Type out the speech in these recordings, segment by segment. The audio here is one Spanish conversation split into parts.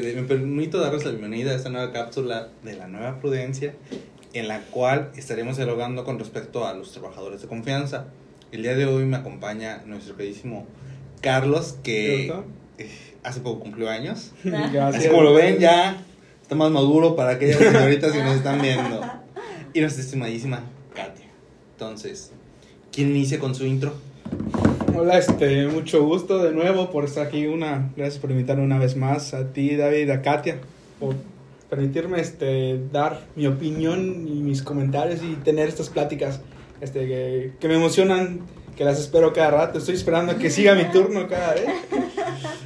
Me permito darles la bienvenida a esta nueva cápsula de la nueva prudencia, en la cual estaremos dialogando con respecto a los trabajadores de confianza. El día de hoy me acompaña nuestro queridísimo Carlos, que eh, hace poco cumplió años. Así como lo ven, ya está más maduro para aquellas señoritas que nos están viendo. Y nuestra estimadísima Katia. Entonces, ¿quién inicia con su intro? Hola, este, mucho gusto de nuevo por estar aquí. Una, gracias por invitarme una vez más a ti, David, a Katia, por permitirme este, dar mi opinión y mis comentarios y tener estas pláticas este, que, que me emocionan, que las espero cada rato. Estoy esperando a que siga mi turno cada vez.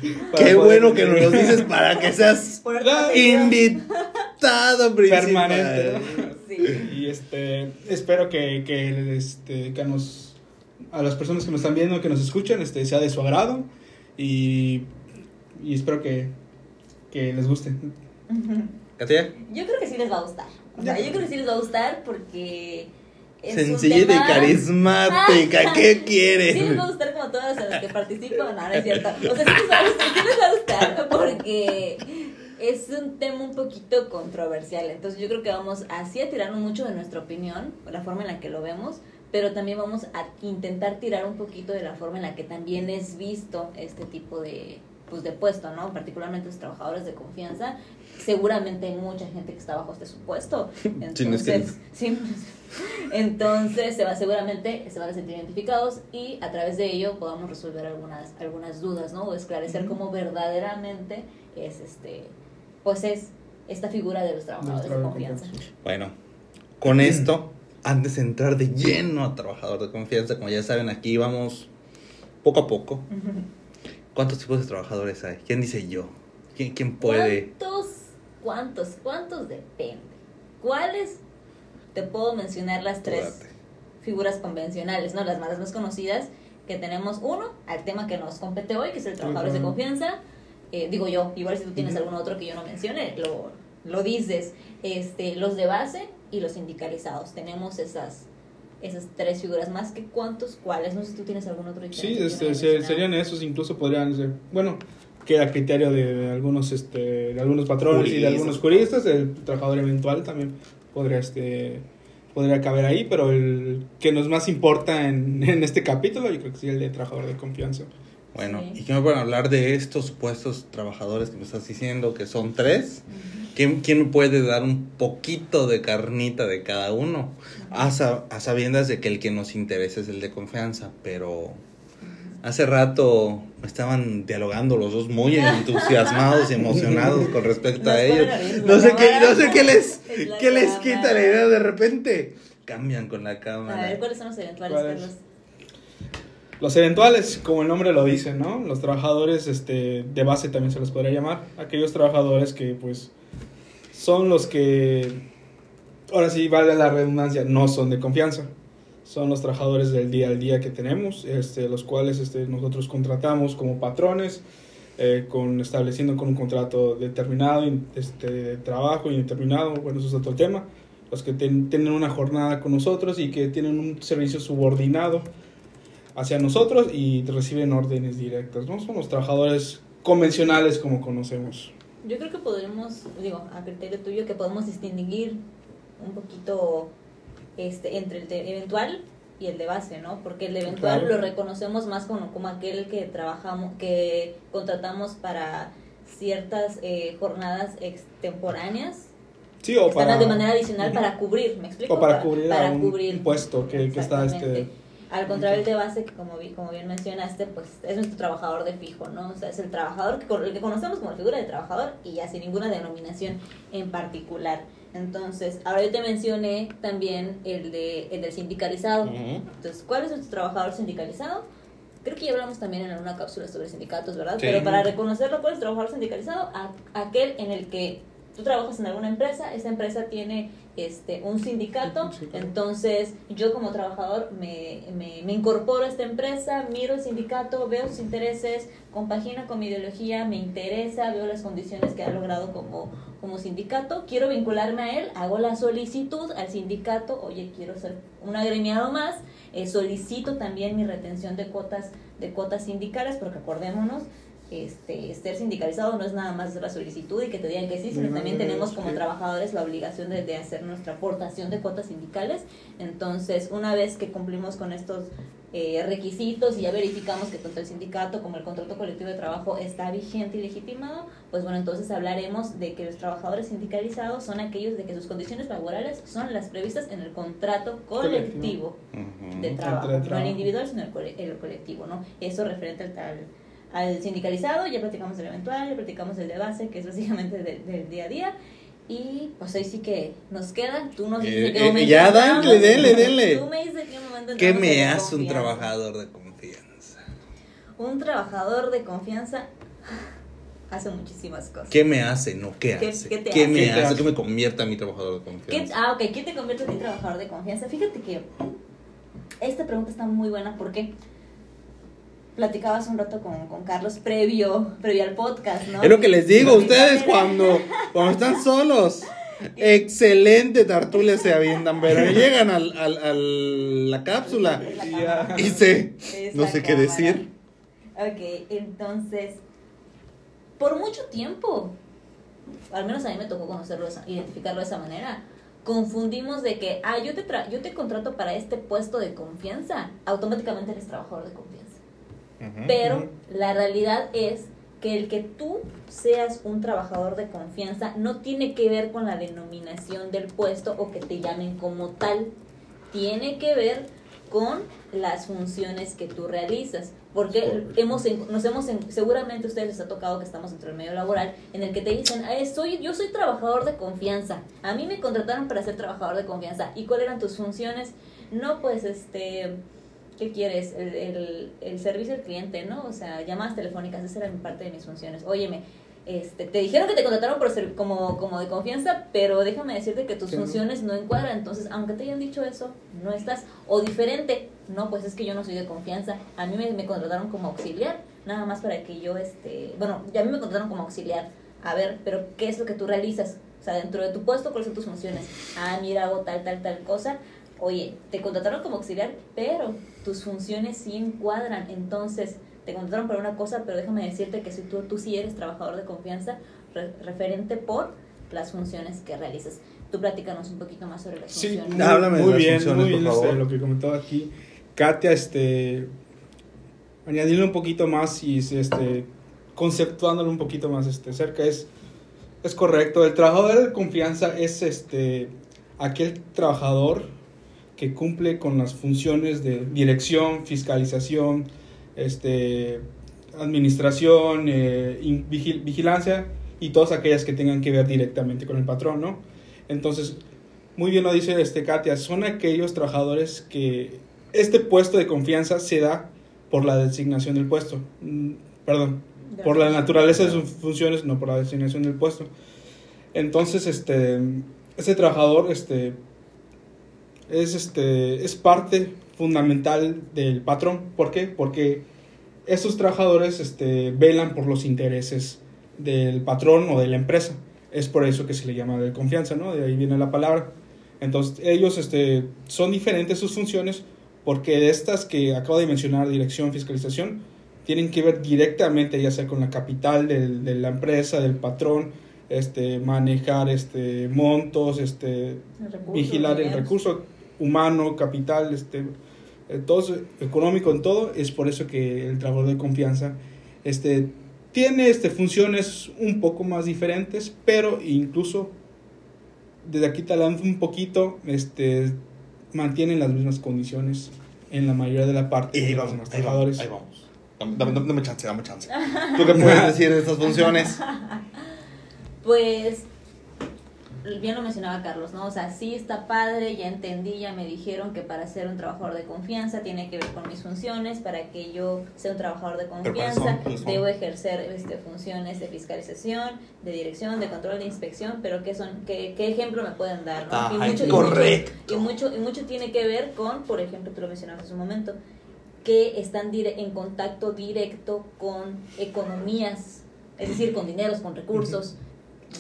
Qué bueno que nos lo dices para que seas invitado principal. Permanente. Sí. Y este, espero que, que, este, que nos a las personas que nos están viendo, que nos escuchan, este, sea de su agrado y, y espero que, que les guste. ¿Katia? Yo creo que sí les va a gustar. O sea, yo creo que sí les va a gustar porque... Es Sencilla y carismática, ¿qué quieres? Sí les va a gustar como todas las que participan, no, no es cierto. O sea, sí les va a gustar, sí les va a gustar porque es un tema un poquito controversial. Entonces yo creo que vamos así a tirarnos mucho de nuestra opinión, la forma en la que lo vemos, pero también vamos a intentar tirar un poquito de la forma en la que también es visto este tipo de, pues, de puesto, ¿no? Particularmente los trabajadores de confianza. Seguramente hay mucha gente que está bajo este supuesto. Entonces, sí, entonces se va, seguramente se van a sentir identificados y a través de ello podamos resolver algunas, algunas dudas, ¿no? O esclarecer cómo verdaderamente es este, pues es esta figura de los trabajadores de confianza. Bueno, con esto antes de entrar de lleno a trabajador de confianza, como ya saben, aquí vamos poco a poco. ¿Cuántos tipos de trabajadores hay? ¿Quién dice yo? ¿Quién, quién puede? ¿Cuántos? ¿Cuántos? ¿Cuántos depende? ¿Cuáles? Te puedo mencionar las tres figuras convencionales, ¿no? Las más, más conocidas, que tenemos uno, al tema que nos compete hoy, que es el trabajador de confianza. Eh, digo yo, igual si tú tienes algún otro que yo no mencione, lo, lo dices. Este, los de base, y los sindicalizados. Tenemos esas esas tres figuras más que cuántos, cuáles, no sé si tú tienes algún otro Sí, este, serían esos, incluso podrían ser, bueno, que a criterio de, algunos este de algunos patrones y de algunos juristas, el trabajador eventual también podría este podría caber ahí, pero el que nos más importa en, en este capítulo, yo creo que sí el de trabajador de confianza. Bueno, ¿y qué me pueden hablar de estos supuestos trabajadores que me estás diciendo que son tres? ¿Quién, ¿Quién, puede dar un poquito de carnita de cada uno? A, a, sabiendas de que el que nos interesa es el de confianza, pero hace rato estaban dialogando los dos muy entusiasmados y emocionados con respecto a ellos. No sé qué, no sé qué les, qué les quita la idea de repente. Cambian con la cámara. A ver, ¿cuáles son los eventuales, Carlos? Los eventuales, como el nombre lo dice, ¿no? Los trabajadores este, de base también se los podría llamar. Aquellos trabajadores que, pues, son los que, ahora sí vale la redundancia, no son de confianza. Son los trabajadores del día al día que tenemos, este, los cuales este, nosotros contratamos como patrones, eh, con, estableciendo con un contrato determinado este, de trabajo indeterminado, bueno, eso es otro tema. Los que tienen una jornada con nosotros y que tienen un servicio subordinado hacia nosotros y reciben órdenes directas, ¿no? Son los trabajadores convencionales como conocemos yo creo que podremos, digo, a criterio tuyo, que podemos distinguir un poquito este entre el eventual y el de base, ¿no? Porque el de eventual lo reconocemos más como, como aquel que trabajamos, que contratamos para ciertas eh, jornadas extemporáneas. Sí, o para... de manera adicional para cubrir, ¿me explico? O para, cubrir, para un puesto que, que está este al contrario, el de base, que como, como bien mencionaste, pues es nuestro trabajador de fijo, ¿no? O sea, es el trabajador, que, el que conocemos como figura de trabajador y ya sin ninguna denominación en particular. Entonces, ahora yo te mencioné también el, de, el del sindicalizado. Entonces, ¿cuál es nuestro trabajador sindicalizado? Creo que ya hablamos también en alguna cápsula sobre sindicatos, ¿verdad? Pero para reconocerlo, ¿cuál es el trabajador sindicalizado? aquel en el que tú trabajas en alguna empresa, esa empresa tiene este, un sindicato, entonces yo como trabajador me, me, me, incorporo a esta empresa, miro el sindicato, veo sus intereses, compagina con mi ideología, me interesa, veo las condiciones que ha logrado como, como sindicato, quiero vincularme a él, hago la solicitud al sindicato, oye, quiero ser un agremiado más, eh, solicito también mi retención de cuotas, de cuotas sindicales, porque acordémonos, este, ser sindicalizado no es nada más la solicitud y que te digan que sí, sino No, también tenemos como trabajadores la obligación de, de hacer nuestra aportación de cuotas sindicales. Entonces, una vez que cumplimos con estos eh, requisitos y ya verificamos que tanto el sindicato como el contrato colectivo de trabajo está vigente y legitimado, pues bueno, entonces hablaremos de que los trabajadores sindicalizados son aquellos de que sus condiciones laborales son las previstas en el contrato colectivo de trabajo, no el individual, sino el, cole- el colectivo, ¿no? Eso referente al, al, al sindicalizado, ya platicamos el eventual, ya platicamos el de base, que es básicamente del, del día a día. Y pues ahí sí que nos queda, tú nos dices Eh, qué eh, momento ya, dale, dele, dele. Tú me dices qué momento ¿Qué me hace un trabajador de confianza? Un trabajador de confianza hace muchísimas cosas. ¿Qué me hace? No, ¿qué ¿Qué- hace? qué te ¿Qué hace? me ¿Qué hace? hace? ¿Qué me convierta a mi trabajador de ¿Qué- confianza? ah, ok, ¿qué te convierte en un trabajador de confianza? Fíjate que esta pregunta está muy buena porque platicabas un rato con, con Carlos previo, previo al podcast, ¿no? Es lo que les digo, ustedes cuando, cuando están solos, excelente tertulia se avientan, pero llegan al, al, al- la cápsula La y se, no sé qué decir. Ok, entonces, por mucho tiempo, al menos a mí me tocó conocerlo, identificarlo de esa manera, confundimos de que, ah, yo te, tra- yo te contrato para este puesto de confianza, automáticamente eres trabajador de confianza. Pero la realidad es que el que tú seas un trabajador de confianza no tiene que ver con la denominación del puesto o que te llamen como tal. Tiene que ver con las funciones que tú realizas. Porque Correcto. hemos, nos hemos, en- seguramente a ustedes les ha tocado que estamos dentro del medio laboral, en el que te dicen, "Ah, soy, yo soy trabajador de confianza. A mí me contrataron para ser trabajador de confianza. ¿Y cuáles eran tus funciones? No, pues, este, ¿qué quieres? El, el, el servicio al cliente, ¿no? O sea, llamadas telefónicas, esa era parte de mis funciones. Óyeme, este, te dijeron que te contrataron por ser como, como de confianza, pero déjame decirte que tus funciones no encuadran. Entonces, aunque te hayan dicho eso, no estás. O diferente, no, pues es que yo no soy de confianza. A mí me, me contrataron como auxiliar, nada más para que yo, este, bueno, ya a mí me contrataron como auxiliar. A ver, pero ¿qué es lo que tú realizas? O sea, dentro de tu puesto, ¿cuáles son tus funciones? Ah, mira, hago tal, tal, tal cosa. Oye, te contrataron como auxiliar, pero tus funciones sí encuadran. Entonces, te contrataron para una cosa, pero déjame decirte que si tú, tú sí eres trabajador de confianza, re- referente por las funciones que realizas. Tú platícanos un poquito más sobre las Sí, funciones. muy, Háblame de muy las bien, funciones, muy bien por este, lo que comentaba aquí. Katia, este, añadirle un poquito más y este, conceptuándolo un poquito más este, cerca, es, es correcto. El trabajador de confianza es este, aquel trabajador que cumple con las funciones de dirección, fiscalización, este, administración, eh, vigil- vigilancia y todas aquellas que tengan que ver directamente con el patrón, ¿no? Entonces, muy bien lo dice este Katia, son aquellos trabajadores que este puesto de confianza se da por la designación del puesto, Mm, perdón, por la naturaleza de sus funciones, no por la designación del puesto. Entonces, este, este trabajador, este, es, este, es parte fundamental del patrón. ¿Por qué? Porque estos trabajadores, este, velan por los intereses del patrón o de la empresa. Es por eso que se le llama de confianza, ¿no? De ahí viene la palabra. Entonces, ellos, este, son diferentes sus funciones porque de estas que acabo de mencionar, dirección, fiscalización, tienen que ver directamente ya sea con la capital del- de la empresa, del patrón, este, manejar este, montos, este, recurso, vigilar el recurso humano, capital, este, eh, todo económico en todo, es por eso que el trabajador de confianza este, tiene este, funciones un poco más diferentes, pero incluso desde aquí talando un poquito, este, mantienen las mismas condiciones en la mayoría de la parte Y ahí los vamos, ahí vamos, trabajadores. ahí vamos. Dame, dame- dame chance, dame chance. ¿Tú qué puedes decir de estas funciones? Pues, bien lo mencionaba Carlos, ¿no? O sea, sí está padre, ya entendí, ya me dijeron que para ser un trabajador de confianza tiene que ver con mis funciones, para que yo sea un trabajador de ¿cuáles confianza, son? ¿Cuáles son? debo ejercer este, funciones de fiscalización, de dirección, de control de inspección, pero ¿qué son? ¿Qué, qué ejemplo me pueden dar? ¿no? Ah, y, mucho, y correcto. mucho- y mucho, y mucho tiene que ver con, por ejemplo, tú lo mencionabas hace un momento, que están en contacto directo con economías, es decir, con dineros, con recursos,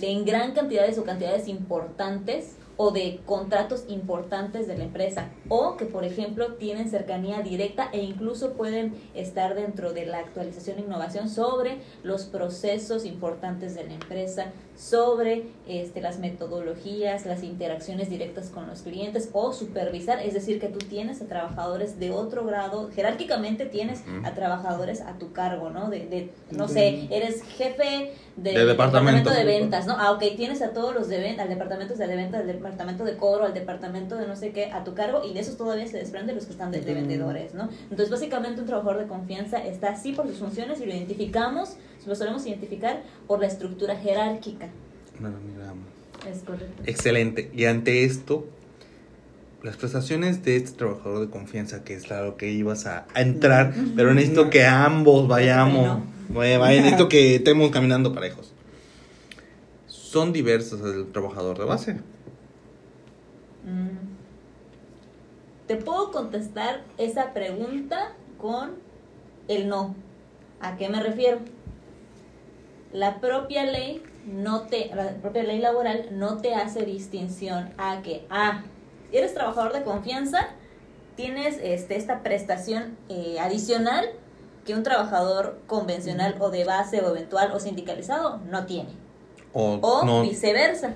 de en gran cantidades o cantidades importantes o de contratos importantes de la empresa. O que por ejemplo tienen cercanía directa e incluso pueden estar dentro de la actualización e innovación sobre los procesos importantes de la empresa, sobre este, las metodologías, las interacciones directas con los clientes o supervisar, es decir, que tú tienes a trabajadores de otro grado, jerárquicamente tienes a trabajadores a tu cargo, ¿no? De, de no sé, eres jefe De departamento. de ventas, ¿no? Ah, ok, tienes a todos los de ventas, al departamento de ventas, al departamento de cobro, al departamento de no sé qué, a tu cargo y de esos todavía se desprenden los que están de, de vendedores, ¿no? Entonces, básicamente un trabajador de confianza está así por sus funciones y lo identificamos, lo solemos identificar por la estructura jerárquica. Un organigrama. Es correcto. Excelente. Y ante esto, las prestaciones de este trabajador de confianza, que es lo que ibas a, a entrar, pero necesito que ambos vayamos. Vaya, vaya, necesito que estemos caminando parejos. Son diversas del trabajador de base. Mm. Te puedo contestar esa pregunta con el no. ¿A qué me refiero? La propia ley no te, la propia ley laboral no te hace distinción a que, ah, eres trabajador de confianza, tienes este, esta prestación eh, adicional que un trabajador convencional o de base o eventual o sindicalizado no tiene. O, O no. viceversa.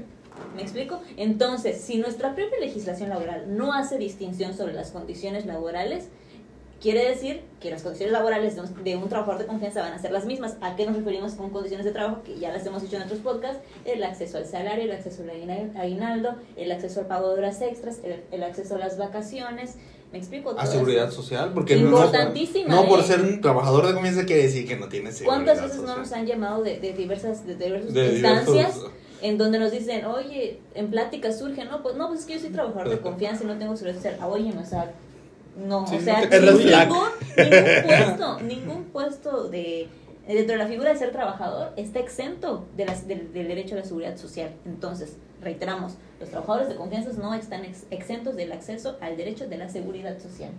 ¿Me explico? Entonces, si nuestra propia legislación laboral no hace distinción sobre las condiciones laborales, quiere decir que las condiciones laborales de un, de un trabajador de confianza van a ser las mismas. ¿A qué nos referimos con condiciones de trabajo? Que ya las hemos dicho en otros podcasts. El acceso al salario, el acceso al aguina- aguinaldo, el acceso al pago de horas extras, el, el acceso a las vacaciones. ¿Me explico? A seguridad social, porque no, Importantísima, no por ¿eh? ser un trabajador de confianza quiere decir que no tiene seguridad ¿Cuántas veces no nos han llamado de, de diversas, de diversas De instancias? diversos- en donde nos dicen, oye, en pláticas surge, no, pues no, pues es que yo soy trabajador de confianza y no tengo seguridad social. Ah, oye, o sea, no, Sí, o sea, no ningún, ningún puesto, ningún puesto de dentro de la figura de ser trabajador está exento de las, del, del derecho a la seguridad social. Entonces, reiteramos, los trabajadores de confianza no están ex- exentos del acceso al derecho de la seguridad social.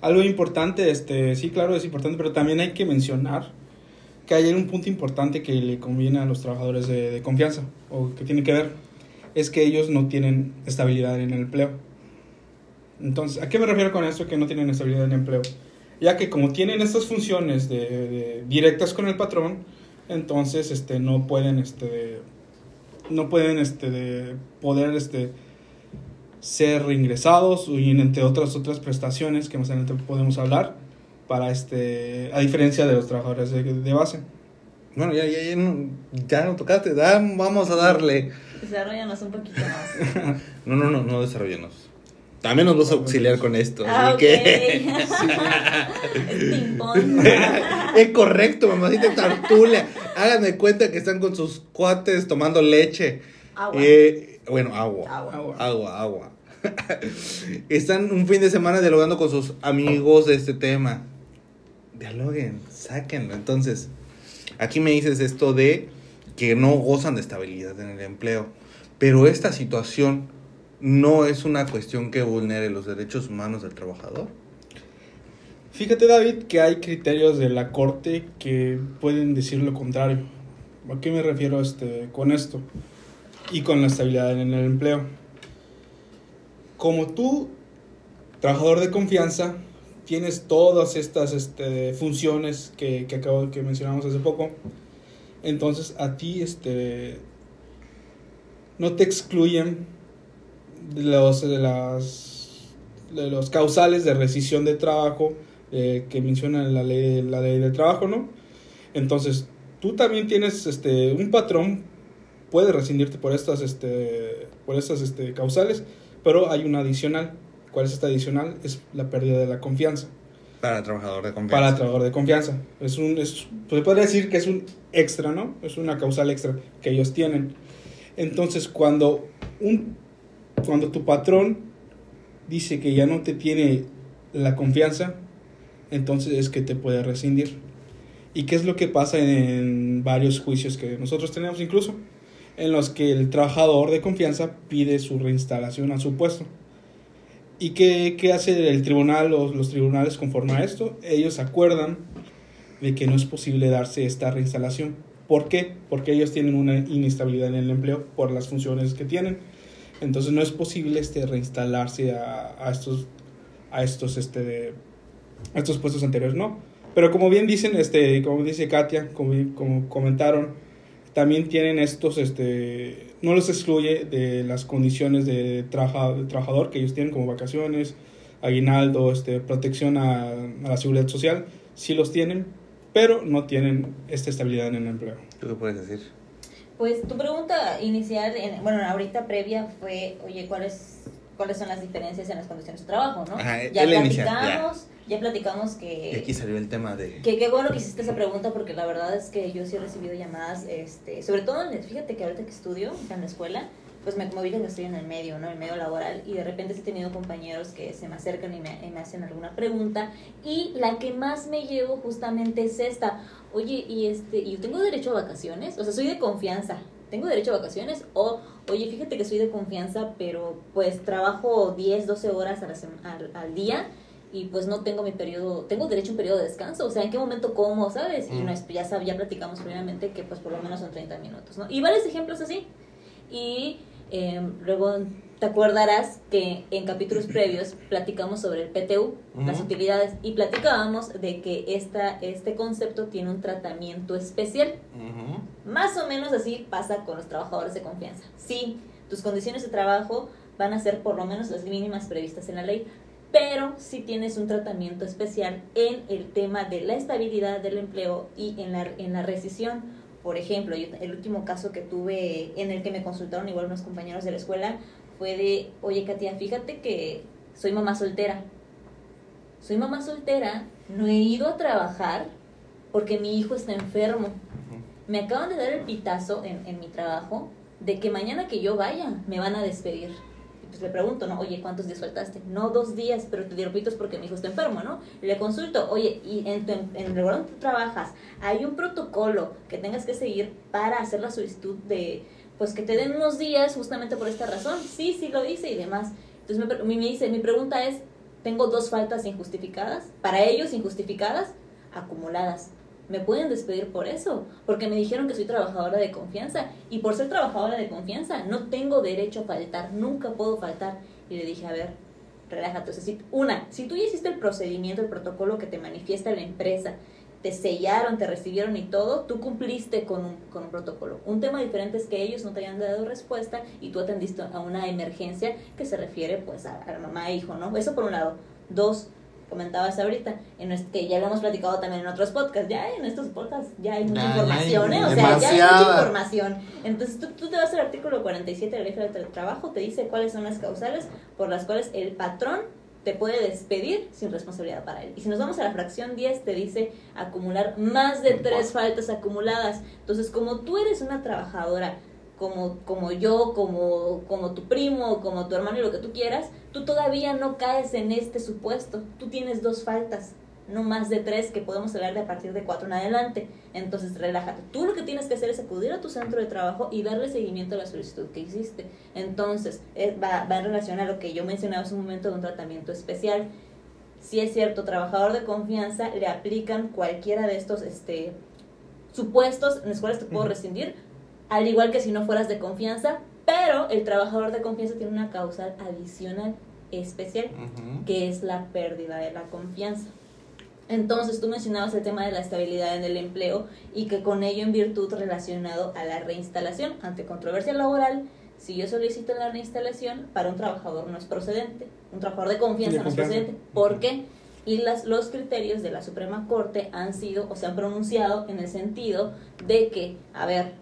Algo importante, este, sí, claro, es importante, pero también hay que mencionar que hay un punto importante que le conviene a los trabajadores de, de confianza, o que tiene que ver, es que ellos no tienen estabilidad en el empleo. Entonces, ¿a qué me refiero con esto que no tienen estabilidad en empleo? Ya que como tienen estas funciones de, de- directas con el patrón, entonces este, no pueden, este, no pueden este, de poder este, ser reingresados y entre otras otras prestaciones que más adelante podemos hablar para este a diferencia de los trabajadores de, de base Bueno, ya, ya, ya, no, ya no tocaste, da- vamos a darle. Desarrollanos un poquito más. No, no, no, no desarrollanos. También nos vas a auxiliar con esto. Ah, así que. es correcto, mamacita Tartulia. Háganme cuenta que están con sus cuates tomando leche. Agua. Eh, bueno, agua. Agua. Agua, agua. agua. están un fin de semana dialogando con sus amigos de este tema. Dialoguen, sáquenlo. Entonces, aquí me dices esto de que no gozan de estabilidad en el empleo. Pero esta situación no es una cuestión que vulnere los derechos humanos del trabajador. fíjate David que hay criterios de la corte que pueden decir lo contrario ¿a qué me refiero este con esto? y con la estabilidad en el empleo como tú trabajador de confianza tienes todas estas este, funciones que, que acabo que mencionamos hace poco entonces a ti este no te excluyen los de las de los causales de rescisión de trabajo eh, que menciona la ley la ley del trabajo no entonces tú también tienes este un patrón puede rescindirte por estas este por estas este causales pero hay una adicional cuál es esta adicional es la pérdida de la confianza Para el trabajador de confianza. para el trabajador de confianza. Es un, es, se podría decir que es un extra, ¿no? Es una causal extra que ellos tienen. Entonces, cuando, un, cuando tu patrón dice que ya no te tiene la confianza, entonces es que te puede rescindir. ¿Y qué es lo que pasa en varios juicios que nosotros tenemos incluso? En los que el trabajador de confianza pide su reinstalación a su puesto. ¿Y qué, qué hace el tribunal o los tribunales conforme a esto? Ellos acuerdan de que no es posible darse esta reinstalación. ¿Por qué? Porque ellos tienen una inestabilidad en el empleo por las funciones que tienen. Entonces no es posible este, reinstalarse a, a estos, a estos, este, a estos puestos anteriores, no. Pero como bien dicen, este, como dice Katia, como, como comentaron, también tienen estos, este, no los excluye de las condiciones de, trabaja, de trabajador que ellos tienen como vacaciones, aguinaldo, este, protección a, a la seguridad social, sí los tienen, pero no tienen esta estabilidad en el empleo. ¿Tú qué puedes decir? Pues tu pregunta inicial, en- bueno, ahorita previa fue, oye, ¿cuáles, ¿cuáles son las diferencias en las condiciones de trabajo, no? Ajá, ya inicial, platicamos, ya. platicamos Y aquí que, salió el tema de... que qué bueno que hiciste esa pregunta porque la verdad es que yo sí he recibido llamadas, este, sobre todo, en fíjate que ahorita que estudio en la escuela, pues me, ubican que estoy en el medio, ¿no? El medio laboral y de repente he tenido compañeros que se me acercan y me, y me hacen alguna pregunta y la que más me llevo justamente es esta, oye, y este, ¿y yo tengo derecho a vacaciones? O sea, soy de confianza, ¿tengo derecho a vacaciones? O, oye, fíjate que soy de confianza, pero pues trabajo 10, 12 horas a la sema- al, al día y pues no tengo mi periodo, tengo derecho a un periodo de descanso, o sea, ¿en qué momento como, sabes? Y Mm. no es, ya, sab- ya platicamos previamente que pues por lo menos son 30 minutos, ¿no? Y varios ejemplos así. Y eh, luego te acordarás que en capítulos previos platicamos sobre el PTU, las utilidades, y platicábamos de que esta, este concepto tiene un tratamiento especial. Más o menos así pasa con los trabajadores de confianza. Sí, tus condiciones de trabajo van a ser por lo menos las mínimas previstas en la ley, pero sí tienes un tratamiento especial en el tema de la estabilidad del empleo y en la, en la rescisión. Por ejemplo, yo- el último caso que tuve en el que me consultaron igual unos compañeros de la escuela fue de, oye Katia, fíjate que soy mamá soltera. Soy mamá soltera, no he ido a trabajar porque mi hijo está enfermo me acaban de dar el pitazo en, en mi trabajo de que mañana que yo vaya me van a despedir. Pues le pregunto, ¿no? Oye, ¿cuántos días faltaste? No, dos días, pero te di repito es porque mi hijo está enfermo, ¿no? Le consulto, oye, ¿y en, tu, en el lugar donde tú trabajas hay un protocolo que tengas que seguir para hacer la solicitud de, pues que te den unos días justamente por esta razón? Sí, sí lo hice y demás. Entonces me, me dice, mi pregunta es, tengo dos faltas injustificadas, para ellos injustificadas, acumuladas. Me pueden despedir por eso, porque me dijeron que soy trabajadora de confianza y por ser trabajadora de confianza no tengo derecho a faltar, nunca puedo faltar. Y le dije, a ver, relájate. O si- una, si tú ya hiciste el procedimiento, el protocolo que te manifiesta la empresa, te sellaron, te recibieron y todo, tú cumpliste con un, con un protocolo. Un tema diferente es que ellos no te hayan dado respuesta y tú atendiste a una emergencia que se refiere pues a, a mamá e hijo, ¿no? Eso por un lado. Dos, comentabas ahorita, en que ya lo hemos platicado también en otros podcasts, ya en estos podcasts ya hay mucha hay información, ¿eh? O sea, ya hay mucha información. Entonces tú, tú te vas al artículo 47 de la ley del trabajo, te dice cuáles son las causales por las cuales el patrón te puede despedir sin responsabilidad para él. Y si nos vamos a la fracción 10, te dice acumular más de tres faltas acumuladas. Entonces, como tú eres una trabajadora, como, como yo, como, como tu primo, como tu hermano y lo que tú quieras, tú todavía no caes en este supuesto. Tú tienes dos faltas, no más de tres, que podemos hablar de a partir de cuatro en adelante. Entonces, relájate. Tú lo que tienes que hacer es acudir a tu centro de trabajo y darle seguimiento a la solicitud que hiciste. Entonces, eh, va, va en relación a lo que yo mencionaba hace un momento de un tratamiento especial. Si es cierto, trabajador de confianza, le aplican cualquiera de estos este, supuestos en los cuales te puedo rescindir, al igual que si no fueras de confianza, pero el trabajador de confianza tiene una causal adicional especial que es la pérdida de la confianza. Entonces tú mencionabas el tema de la estabilidad en el empleo y que con ello en virtud relacionado a la reinstalación ante controversia laboral, si yo solicito la reinstalación para un trabajador no es procedente, un trabajador de confianza De no es procedente. ¿Por qué? Y las, los criterios de la Suprema Corte han sido o se han pronunciado en el sentido de que, a ver,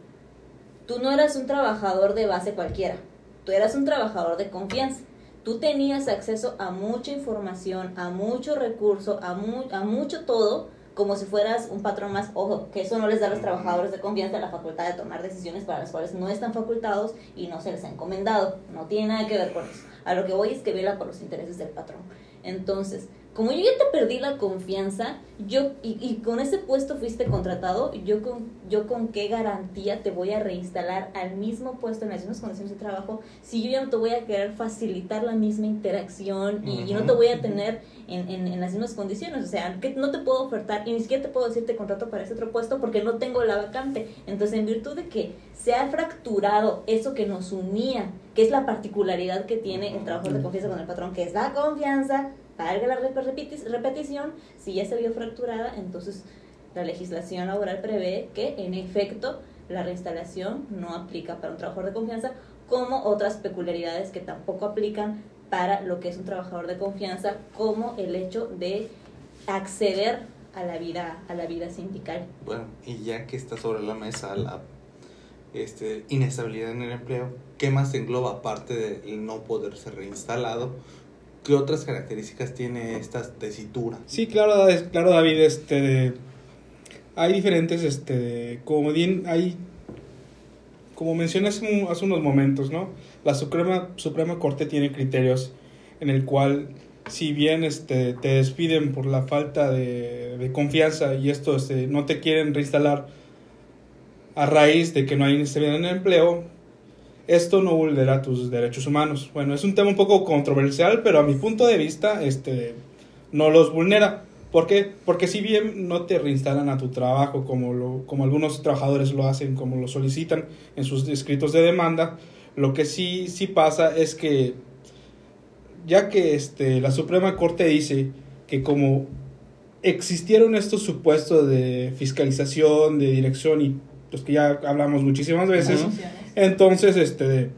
tú no eras un trabajador de base cualquiera, tú eras un trabajador de confianza. Tú tenías acceso a mucha información, a mucho recurso, a, mu- a mucho todo, como si fueras un patrón más. Ojo, que eso no les da a los trabajadores de confianza la facultad de tomar decisiones para las cuales no están facultados y no se les ha encomendado. No tiene nada que ver con eso. A lo que voy es que vela por los intereses del patrón. Entonces, como yo ya te perdí la confianza, yo y, y con ese puesto fuiste contratado, yo con, yo con qué garantía te voy a reinstalar al mismo puesto en las mismas condiciones de trabajo si yo ya no te voy a querer facilitar la misma interacción y, y no te voy a tener en, en, en, las mismas condiciones. O sea, que no te puedo ofertar y ni siquiera te puedo decir te contrato para ese otro puesto porque no tengo la vacante. Entonces, en virtud de que se ha fracturado eso que nos unía, que es la particularidad que tiene el trabajador de confianza con el patrón, que es la confianza, valga la repetición, si ya se vio fracturada, entonces la legislación laboral prevé que en efecto la reinstalación no aplica para un trabajador de confianza como otras peculiaridades que tampoco aplican para lo que es un trabajador de confianza, como el hecho de acceder a la vida, a la vida sindical. Bueno, y ya que está sobre la mesa la este, inestabilidad en el empleo, ¿qué más engloba aparte del no poder ser reinstalado? ¿Qué otras características tiene esta tesitura? Sí, claro, claro David, este, hay diferentes, este, como bien, hay, como mencioné hace, unos momentos, ¿no? La Suprema, Suprema Corte tiene criterios en el cual si bien este, te despiden por la falta de, de confianza y esto este, no te quieren reinstalar a raíz de que no hay inestabilidad en el empleo, esto no vulnera tus derechos humanos. Bueno, es un tema un poco controversial, pero a mi punto de vista este, no los vulnera. ¿Por qué? Porque si bien no te reinstalan a tu trabajo como, lo, como algunos trabajadores lo hacen, como lo solicitan en sus escritos de demanda, lo que sí, sí pasa es que ya que este, la Suprema Corte dice que como existieron estos supuestos de fiscalización, de dirección y los que ya hablamos muchísimas veces. Entonces este,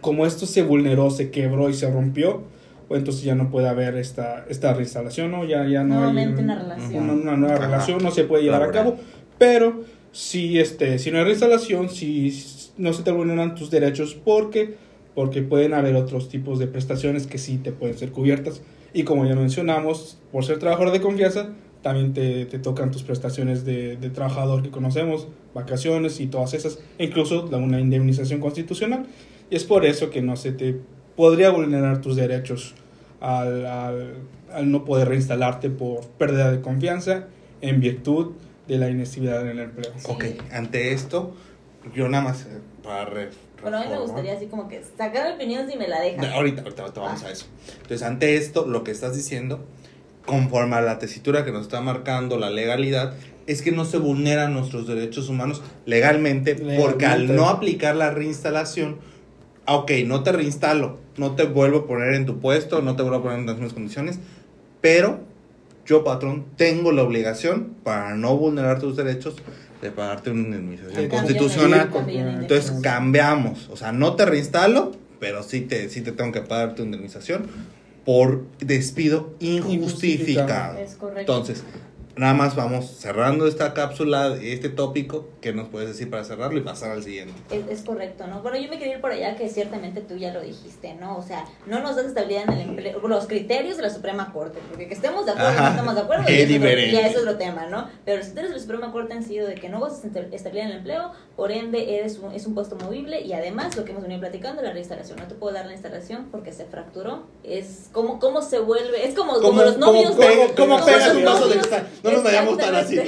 como esto se vulneró, se quebró y se rompió, pues entonces ya no puede haber esta, esta reinstalación, ¿no? Ya, ya no Nuevamente hay una relación. Una, una nueva Ajá. relación, no se puede llevar Laboral. a cabo, pero si, este, si no hay reinstalación, si no se te vulneran tus derechos porque porque pueden haber otros tipos de prestaciones que sí te pueden ser cubiertas y como ya mencionamos, por ser trabajador de confianza, también te, te tocan tus prestaciones de, de, trabajador que conocemos, vacaciones y todas esas, e incluso una indemnización constitucional. Y es por eso que no se te podría vulnerar tus derechos al, al, al no poder reinstalarte por pérdida de confianza en virtud de la inestabilidad en el empleo. Sí. Ok, ante esto, yo nada más eh, para re- Bueno, a mí me gustaría así como que sacar opinión si me la dejas. No, ahorita, ahorita, ahorita vamos Ah. a eso. Entonces, ante esto, lo que estás diciendo, conforme a la tesitura que nos está marcando la legalidad, es que no se vulneran nuestros derechos humanos legalmente, porque al no aplicar la reinstalación, ah, ok, no te reinstalo, no te vuelvo a poner en tu puesto, no te vuelvo a poner en las mismas condiciones, pero yo, patrón, tengo la obligación, para no vulnerar tus derechos, de pagarte una indemnización constitucional. Entonces cambiamos, o sea, no te reinstalo, pero sí te, sí te tengo que pagar tu indemnización por despido injustificado. Es correcto. Entonces, nada más vamos cerrando esta cápsula, este tópico, ¿qué nos puedes decir para cerrarlo y pasar al siguiente? Es, es correcto, ¿no? Bueno, yo me quería ir por allá que ciertamente tú ya lo dijiste, ¿no? O sea, no nos das estabilidad en el empleo, los criterios de la Suprema Corte, porque que estemos de acuerdo no estamos de acuerdo, es otro- diferente. ya es otro tema, ¿no? Pero los criterios de la Suprema Corte han sido de que no gozas estabilidad en el empleo, por ende eres un, es un puesto movible y además lo que hemos venido platicando, la reinstalación. No te puedo dar la instalación porque se fracturó. Es como, cómo se vuelve, es como, como, los novios. como pe- ¿no? como Como pegas un vaso de. No nos vayamos tan así,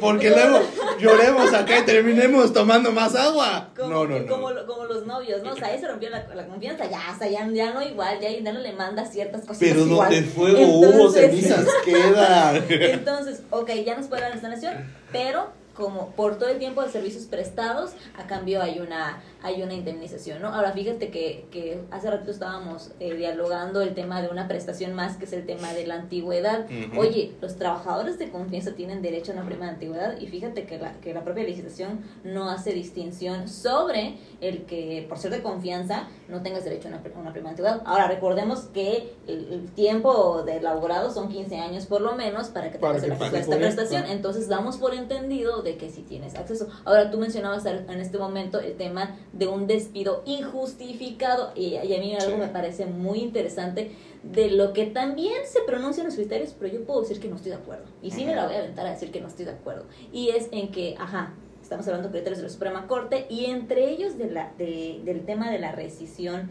porque luego lloremos acá y terminemos tomando más agua. Como, no, no, no. Como, como los novios, ¿no? O sea, ahí se rompió la, la confianza, ya, o sea, ya, ya no igual, ya, ya no le manda ciertas cosas Pero igual. donde fuego hubo, Entonces- cenizas quedan. Entonces, ok, ya nos puede dar la instalación, pero como por todo el tiempo de servicios prestados, a cambio hay una hay una indemnización, ¿no? Ahora fíjate que, que hace rato estábamos eh, dialogando el tema de una prestación más, que es el tema de la antigüedad. Oye, los trabajadores de confianza tienen derecho a una prima de antigüedad y fíjate que la, que la propia legislación no hace distinción sobre el que por ser de confianza no tengas derecho a una, a una prima de antigüedad. Ahora recordemos que el, el tiempo de elaborado son 15 años por lo menos para que Para tengas que el acceso a pague esta prestación. Entonces damos por entendido de que si tienes acceso. Ahora tú mencionabas en este momento el tema de un despido injustificado y, y a mí algo Sí. me parece muy interesante de lo que también se pronuncian los criterios, pero yo puedo decir que no estoy de acuerdo. Y sí me la voy a aventar a decir que no estoy de acuerdo. Y es en que, ajá, estamos hablando de criterios de la Suprema Corte y entre ellos de la, de, del tema de la rescisión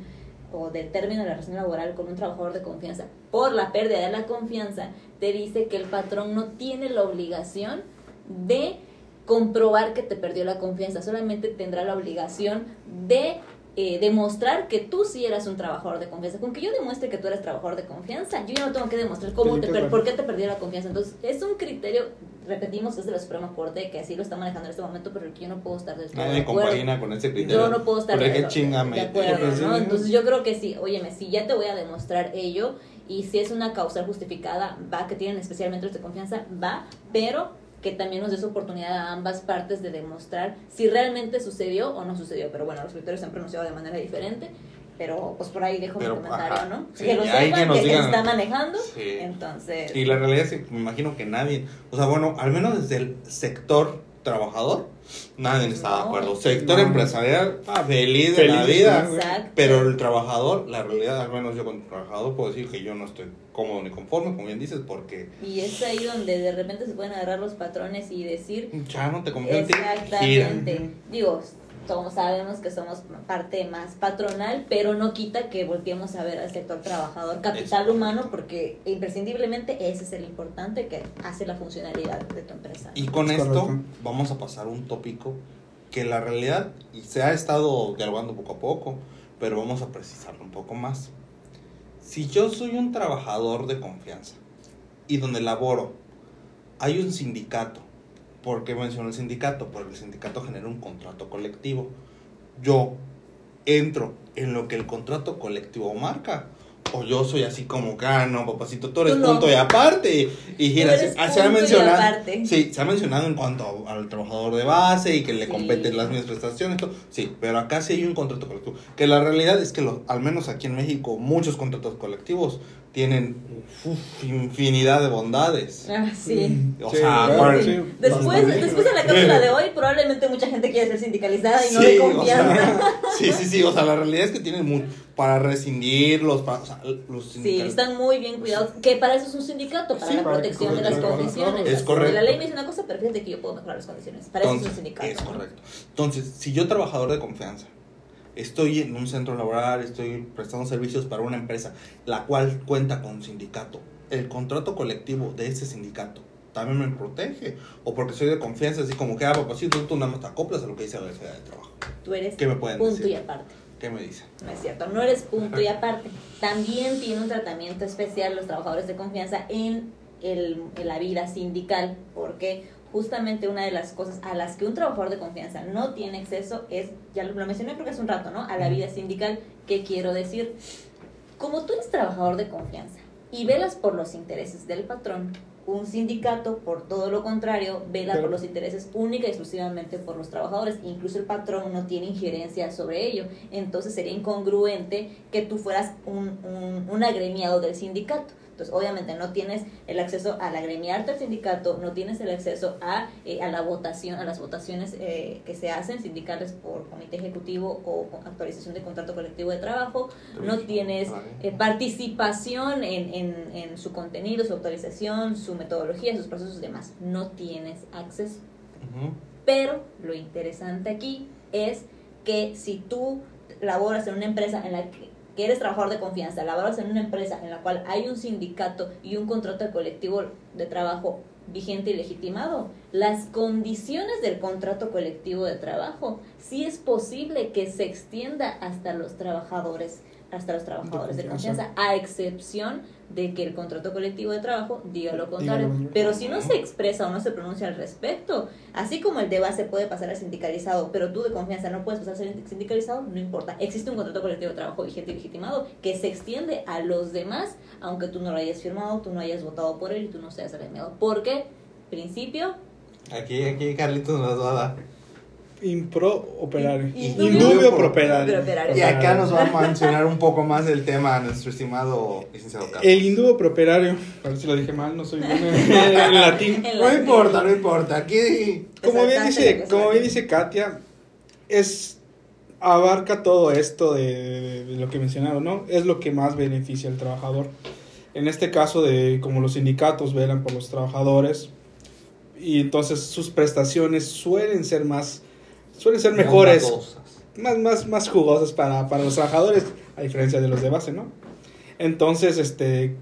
o del término de la relación laboral con un trabajador de confianza por la pérdida de la confianza, te dice que el patrón no tiene la obligación de comprobar que te perdió la confianza, solamente tendrá la obligación de eh, demostrar que tú sí eras un trabajador de confianza. Con que yo demuestre que tú eres trabajador de confianza, yo ya no tengo que demostrar cómo te per por qué te perdió la confianza. Entonces, es un criterio, repetimos, es de la Suprema Corte, que así lo está manejando en este momento, pero que yo no puedo estar de Nadie compagina con ese criterio. Yo no puedo estar de, de, de acuerdo, ¿no? Entonces, yo creo que sí, óyeme, si ya te voy a demostrar ello, y si es una causal justificada, va, que tienen especialmente los de confianza, va, pero que también nos des oportunidad a ambas partes de demostrar si realmente sucedió o no sucedió. Pero bueno, los criterios se han pronunciado de manera diferente. Pero pues por ahí dejo mi comentario, ¿no? que lo sepan, que, se está manejando. Entonces. Y la realidad es que me imagino que nadie, o sea, bueno, al menos desde el sector trabajador, nadie está de acuerdo. Sector empresarial, ah, feliz, de la vida. Pero el trabajador, la realidad, al menos yo como trabajador, puedo decir que yo no estoy cómodo ni conforme, como bien dices, porque... Y es ahí donde de repente se pueden agarrar los patrones y decir... Ya no te confío Exactamente. Digo, todos sabemos que somos parte más patronal, pero no quita que volteemos a ver al sector trabajador, capital humano, porque imprescindiblemente ese es el importante que hace la funcionalidad de tu empresa. Y con esto vamos a pasar un tópico que la realidad y se ha estado dialogando poco a poco, pero vamos a precisarlo un poco más. Si yo soy un trabajador de confianza y donde laboro hay un sindicato ¿Por qué menciono el sindicato? Porque el sindicato genera un contrato colectivo. Yo entro en lo que el contrato colectivo marca. O yo soy así como que, ah, papacito, tú eres punto y aparte. Y gira, se, ha mencionado. Sí, se ha mencionado en cuanto al trabajador de base y que le competen las mismas prestaciones. Todo. Sí, pero acá sí hay un contrato colectivo. Que la realidad es que, lo, al menos aquí en México, muchos contratos colectivos tienen infinidad de bondades. Ah, sí. O sea, Después, después de la cápsula de hoy, probablemente mucha gente quiere ser sindicalizada y no de confianza. sí, sí, sí. O sea, la realidad es que tienen muy, para rescindirlos, para, o sea, los Sí, están muy bien cuidados. Que para eso es un sindicato, para la protección de las condiciones. Es correcto. La ley me dice una cosa, pero fíjate que yo puedo mejorar las condiciones. Para eso es un sindicato. Es correcto. Entonces, si yo trabajador de confianza estoy en un centro laboral, estoy prestando servicios para una empresa, la cual cuenta con un sindicato. El contrato colectivo de ese sindicato también me protege. O porque soy de confianza, así como que, ah, sí, tú, nada más te acoplas a lo que dice la Universidad de Trabajo. Tú eres ¿Qué me pueden punto y aparte. ¿Qué me dicen? No es cierto, no eres punto y aparte. También tiene un tratamiento especial los trabajadores de confianza en, el, en la vida sindical. porque justamente una de las cosas a las que un trabajador de confianza no tiene acceso es, ya lo, mencioné creo que hace un rato, ¿no? A la vida sindical. ¿Qué quiero decir? Como tú eres trabajador de confianza y velas por los intereses del patrón, un sindicato, por todo lo contrario, vela por los intereses única y exclusivamente por los trabajadores. Incluso el patrón no tiene injerencia sobre ello. Entonces sería incongruente que tú fueras un, un, un agremiado del sindicato. Entonces, obviamente no tienes el acceso al agremiarte al sindicato, no tienes el acceso a, eh, a la votación, a las votaciones eh, que se hacen sindicales por comité ejecutivo o actualización de contrato colectivo de trabajo, no tienes eh, participación en, en, en, su contenido, su actualización, su metodología, sus procesos y demás. No tienes acceso. Pero lo interesante aquí es que si tú laboras en una empresa en la que que eres trabajador de confianza, laboras en una empresa en la cual hay un sindicato y un contrato colectivo de trabajo vigente y legitimado, las condiciones del contrato colectivo de trabajo, sí es posible que se extienda hasta los trabajadores hasta los trabajadores de confianza, a excepción de que el contrato colectivo de trabajo diga lo contrario. pero si no se expresa o no se pronuncia al respecto, así como el de base puede pasar a sindicalizado, pero tú de confianza no puedes pasar a ser sindicalizado, no importa. Existe un contrato colectivo de trabajo vigente y legitimado que se extiende a los demás, aunque tú no lo hayas firmado, tú no hayas votado por él y tú no seas agremiado. ¿Por qué? Principio. Aquí, aquí Carlitos nos va a dar impro operario. Indubio properario. Y acá nos va a mencionar un poco más del tema nuestro estimado licenciado Carlos. El indubio properario, a ver si lo dije mal, no soy bueno en, latín. no importa, no importa. Aquí como bien dice, como bien dice Katia, es abarca todo esto de, de, lo que mencionaron, ¿no? Es lo que más beneficia al trabajador. En este caso de como los sindicatos velan por los trabajadores y entonces sus prestaciones suelen ser más suelen ser mejores más, más, más jugosas para, para los trabajadores, a diferencia de los de base, ¿no? Entonces, este,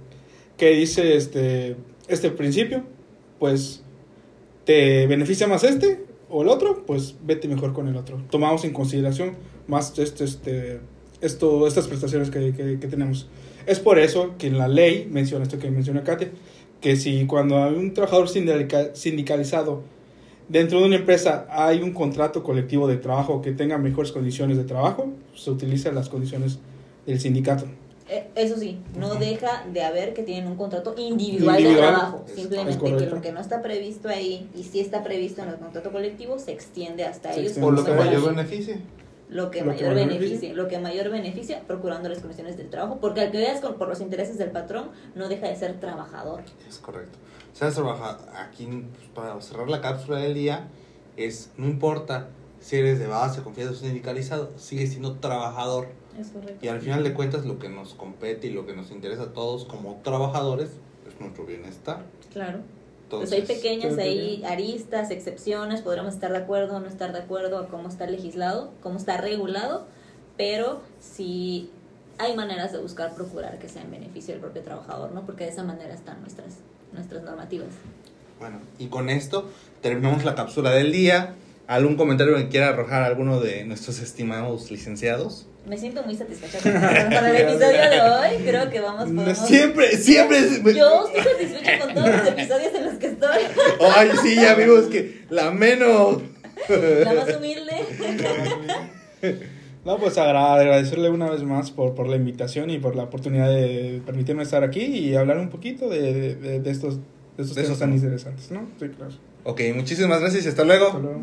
¿qué dice este, este principio? Pues, ¿te beneficia más este o el otro? Pues vete mejor con el otro. Tomamos en consideración más este, este, esto, estas prestaciones que, que, que tenemos. Es por eso que en la ley menciona esto que menciona Katia, que si cuando hay un trabajador sindica- sindicalizado dentro de una empresa hay un contrato colectivo de trabajo que tenga mejores condiciones de trabajo, se utilizan las condiciones del sindicato. Eh, Eso sí, no deja de haber que tienen un contrato individual, de trabajo. Es- Simplemente es que lo que no está previsto ahí y sí está previsto en el contrato colectivo se extiende hasta Se ellos. extiende O lo que mayor tal. Lo que Lo que mayor beneficie, beneficie. lo que mayor beneficia, procurando las condiciones del trabajo, porque al que veas con, por los intereses del patrón, no deja de ser trabajador. Es correcto. Sabes trabajar aquí pues, para cerrar la cápsula del día es no importa si eres de base, confianza o sindicalizado, sigues siendo trabajador Es correcto. y al final de cuentas lo que nos compete y lo que nos interesa a todos como trabajadores es nuestro bienestar. Claro. Entonces, pues hay pequeñas ahí aristas, excepciones, podremos estar de acuerdo o no estar de acuerdo a cómo está legislado, cómo está regulado, pero sí hay maneras de buscar procurar que sea en beneficio del propio trabajador, ¿no? Porque de esa manera están nuestras nuestras normativas. Bueno, y con esto terminamos la cápsula del día. ¿Algún comentario que quiera arrojar alguno de nuestros estimados licenciados? Me siento muy satisfecha con, el episodio de hoy. Creo que vamos podemos... Siempre, siempre. es- Yo estoy satisfecha con todos los episodios en los que estoy. Ay, sí, ya vimos que la menos. La más humilde. No, pues agra- agradecerle una vez más por, por la invitación y por la oportunidad de permitirme estar aquí y hablar un poquito de, de, de estos, de estos De temas tan interesantes, ¿no? Sí, claro. Ok, muchísimas gracias y hasta luego. Hasta luego.